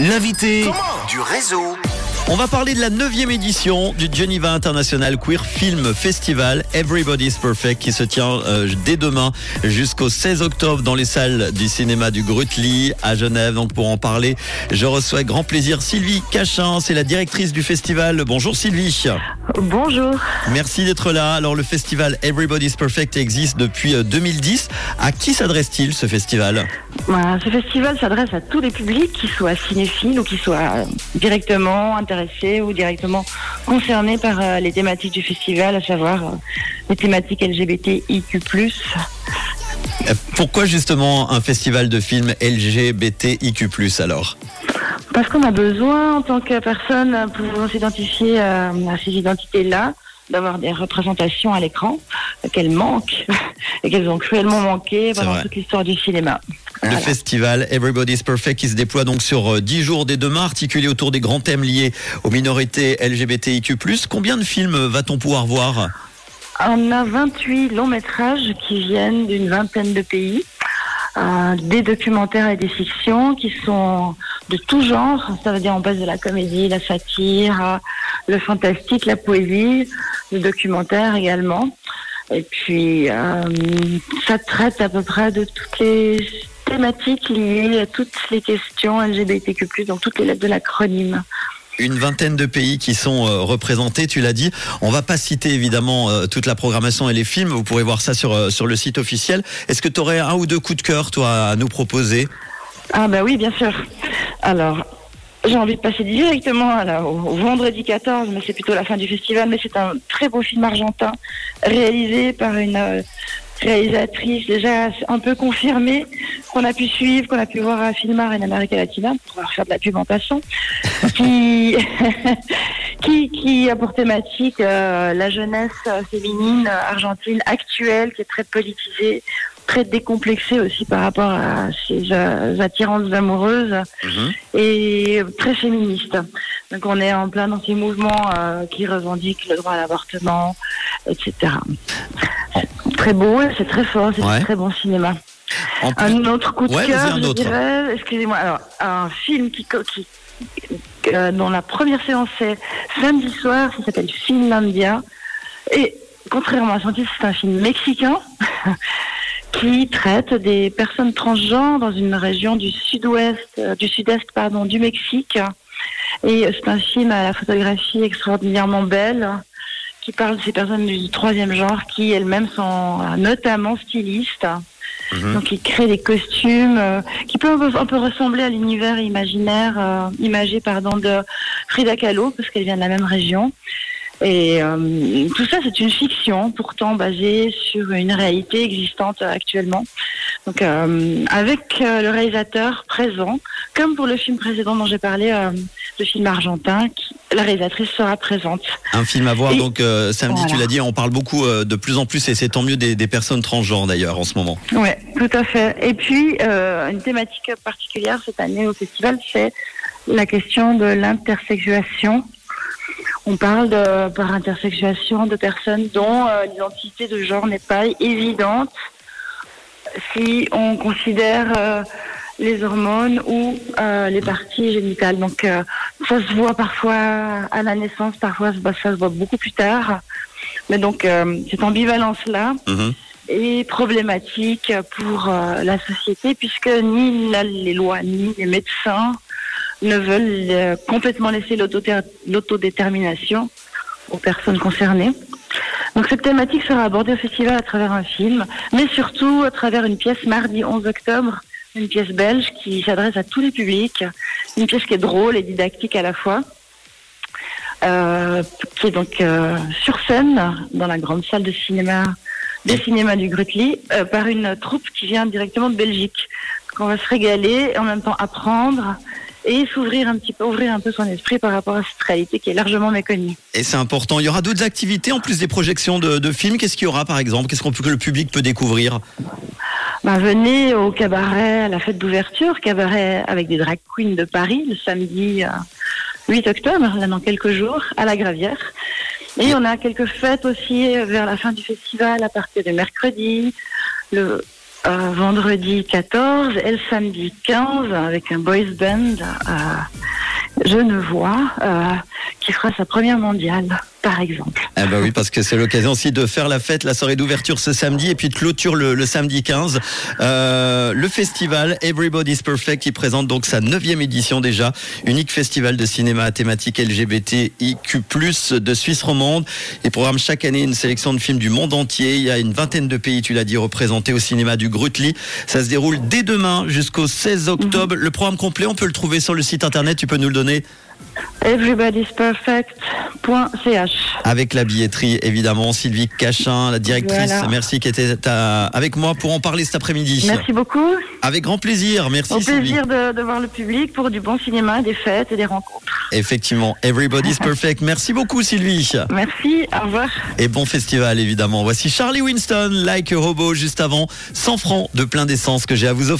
L'invité du réseau. On va parler de la 9 édition du Geneva International Queer Film Festival Everybody's Perfect qui se tient euh, dès demain jusqu'au 16 octobre dans les salles du cinéma du Grutli à Genève. Donc pour en parler, je reçois avec grand plaisir Sylvie Cachin, c'est la directrice du festival. Bonjour Sylvie. Bonjour. Merci d'être là. Alors le festival Everybody's Perfect existe depuis 2010. À qui s'adresse-t-il ce festival? Ce festival s'adresse à tous les publics, qu'ils soient cinéphiles ou qu'ils soient directement intéressés ou directement concernés par euh, les thématiques du festival, à savoir euh, les thématiques LGBTIQ+. Euh, Pourquoi justement un festival de films LGBTIQ+, alors? Parce qu'on a besoin, en tant que personne, pour s'identifier à ces identités-là, d'avoir des représentations à l'écran qu'elles manquent et qu'elles ont cruellement manqué pendant toute l'histoire du cinéma. Le Voilà. festival Everybody's Perfect qui se déploie donc sur euh, 10 jours dès demain, articulé autour des grands thèmes liés aux minorités LGBTIQ+. Combien de films va-t-on pouvoir voir? On a 28 longs métrages qui viennent d'une vingtaine de pays, euh, des documentaires et des fictions qui sont de tout genre. Ça veut dire on passe de la comédie, la satire, euh, le fantastique, la poésie, le documentaire également. Et puis euh, ça traite à peu près de toutes les thématiques liées à toutes les questions LGBTQ+, donc toutes les lettres de l'acronyme. Une vingtaine de pays qui sont euh, représentés, tu l'as dit. On va pas citer évidemment euh, toute la programmation et les films, vous pourrez voir ça sur, euh, sur le site officiel. Est-ce que tu aurais un ou deux coups de cœur, toi, à nous proposer? Ah bah oui, bien sûr. Alors, j'ai envie de passer directement à la- au, au vendredi 14, mais c'est plutôt la fin du festival, mais c'est un très beau film argentin réalisé par une euh, réalisatrice déjà un peu confirmée qu'on a pu suivre, qu'on a pu voir à Filmar et en Amérique Latina, pour leur faire de la pub en passant, qui, qui, qui a pour thématique euh, la jeunesse féminine argentine actuelle, qui est très politisée, très décomplexée aussi par rapport à ses euh, attirances amoureuses et très féministe. Donc on est en plein dans ces mouvements euh, qui revendiquent le droit à l'avortement, etc. C'est très beau, c'est très fort, c'est Ouais. très bon cinéma. Plus- Un autre coup de Ouais, cœur, je dirais, excusez-moi, alors un film qui, qui euh, dont la première séance est samedi soir, ça s'appelle Finlandia, et contrairement à son titre, c'est un film mexicain qui traite des personnes transgenres dans une région du sud-ouest, euh, du sud-est pardon, du Mexique, et c'est un film à la photographie extraordinairement belle qui parle de ces personnes du troisième genre qui elles-mêmes sont euh, notamment stylistes. Mhm. Donc ils créent des costumes euh, qui peuvent un peu, un peu ressembler à l'univers imaginaire, euh, imagé pardon, de Frida Kahlo, parce qu'elle vient de la même région. Et euh, tout ça, c'est une fiction, pourtant basée sur une réalité existante actuellement. Donc, avec le réalisateur présent, comme pour le film précédent dont j'ai parlé, le film argentin, qui, la réalisatrice sera présente. Un film à voir Et- donc euh, samedi, tu l'as dit, on parle beaucoup euh, de plus en plus et c'est tant mieux des, des personnes transgenres d'ailleurs en ce moment. Ouais, tout à fait. Et puis, euh, une thématique particulière cette année au festival, c'est la question de l'intersexuation. On parle de, par intersexuation de personnes dont euh, l'identité de genre n'est pas évidente si on considère les hormones ou euh, les parties génitales. Donc, euh, ça se voit parfois à la naissance, parfois ça se voit beaucoup plus tard. Mais donc, euh, cette ambivalence-là, Mhm. est problématique pour la société puisque ni la- les lois ni les médecins ne veulent complètement laisser l'autodétermination aux personnes concernées. Donc cette thématique sera abordée au festival à travers un film, mais surtout à travers une pièce mardi 11 octobre, une pièce belge qui s'adresse à tous les publics, une pièce qui est drôle et didactique à la fois, euh, qui est donc euh, sur scène dans la grande salle de cinéma des cinémas du Grutli euh, par une troupe qui vient directement de Belgique. Donc on va se régaler et en même temps apprendre et s'ouvrir un petit peu, ouvrir un peu son esprit par rapport à cette réalité qui est largement méconnue. Et c'est important. Il y aura d'autres activités en plus des projections de, films. Qu'est-ce qu'il y aura par exemple? Qu'est-ce qu'on que le public peut découvrir? Ben, venez au cabaret à la fête d'ouverture, cabaret avec des drag queens de Paris, le samedi euh, 8 octobre, là dans quelques jours, à la Gravière. Et on a quelques fêtes aussi euh, vers la fin du festival, à partir de mercredi, le euh, vendredi 14 et le samedi 15 avec un boys band euh, Genevois euh, qui fera sa première mondiale, par exemple. Eh ben oui, parce que c'est l'occasion aussi de faire la fête, la soirée d'ouverture ce samedi et puis de clôture le, le samedi 15. Euh, le festival Everybody's Perfect qui présente donc sa neuvième édition déjà, unique festival de cinéma à thématique LGBTIQ+ de Suisse romande. Il programme chaque année une sélection de films du monde entier. Il y a une vingtaine de pays, tu l'as dit, représentés au cinéma du Grutli. Ça se déroule dès demain jusqu'au 16 octobre. Le programme complet, on peut le trouver sur le site internet. Tu peux nous le donner Everybody'sperfect.ch avec la billetterie, évidemment. Sylvie Cachin, la directrice, Voilà. merci qui était à- avec moi pour en parler cet après-midi. Merci beaucoup. Avec grand plaisir. Merci Au Sylvie. plaisir de, de voir le public pour du bon cinéma, des fêtes et des rencontres. Effectivement, Everybody's Perfect. Merci beaucoup Sylvie. Merci, au revoir. Et bon festival évidemment. Voici Charlie Winston, Like a Robot juste avant, 100 francs de plein d'essence que j'ai à vous offrir.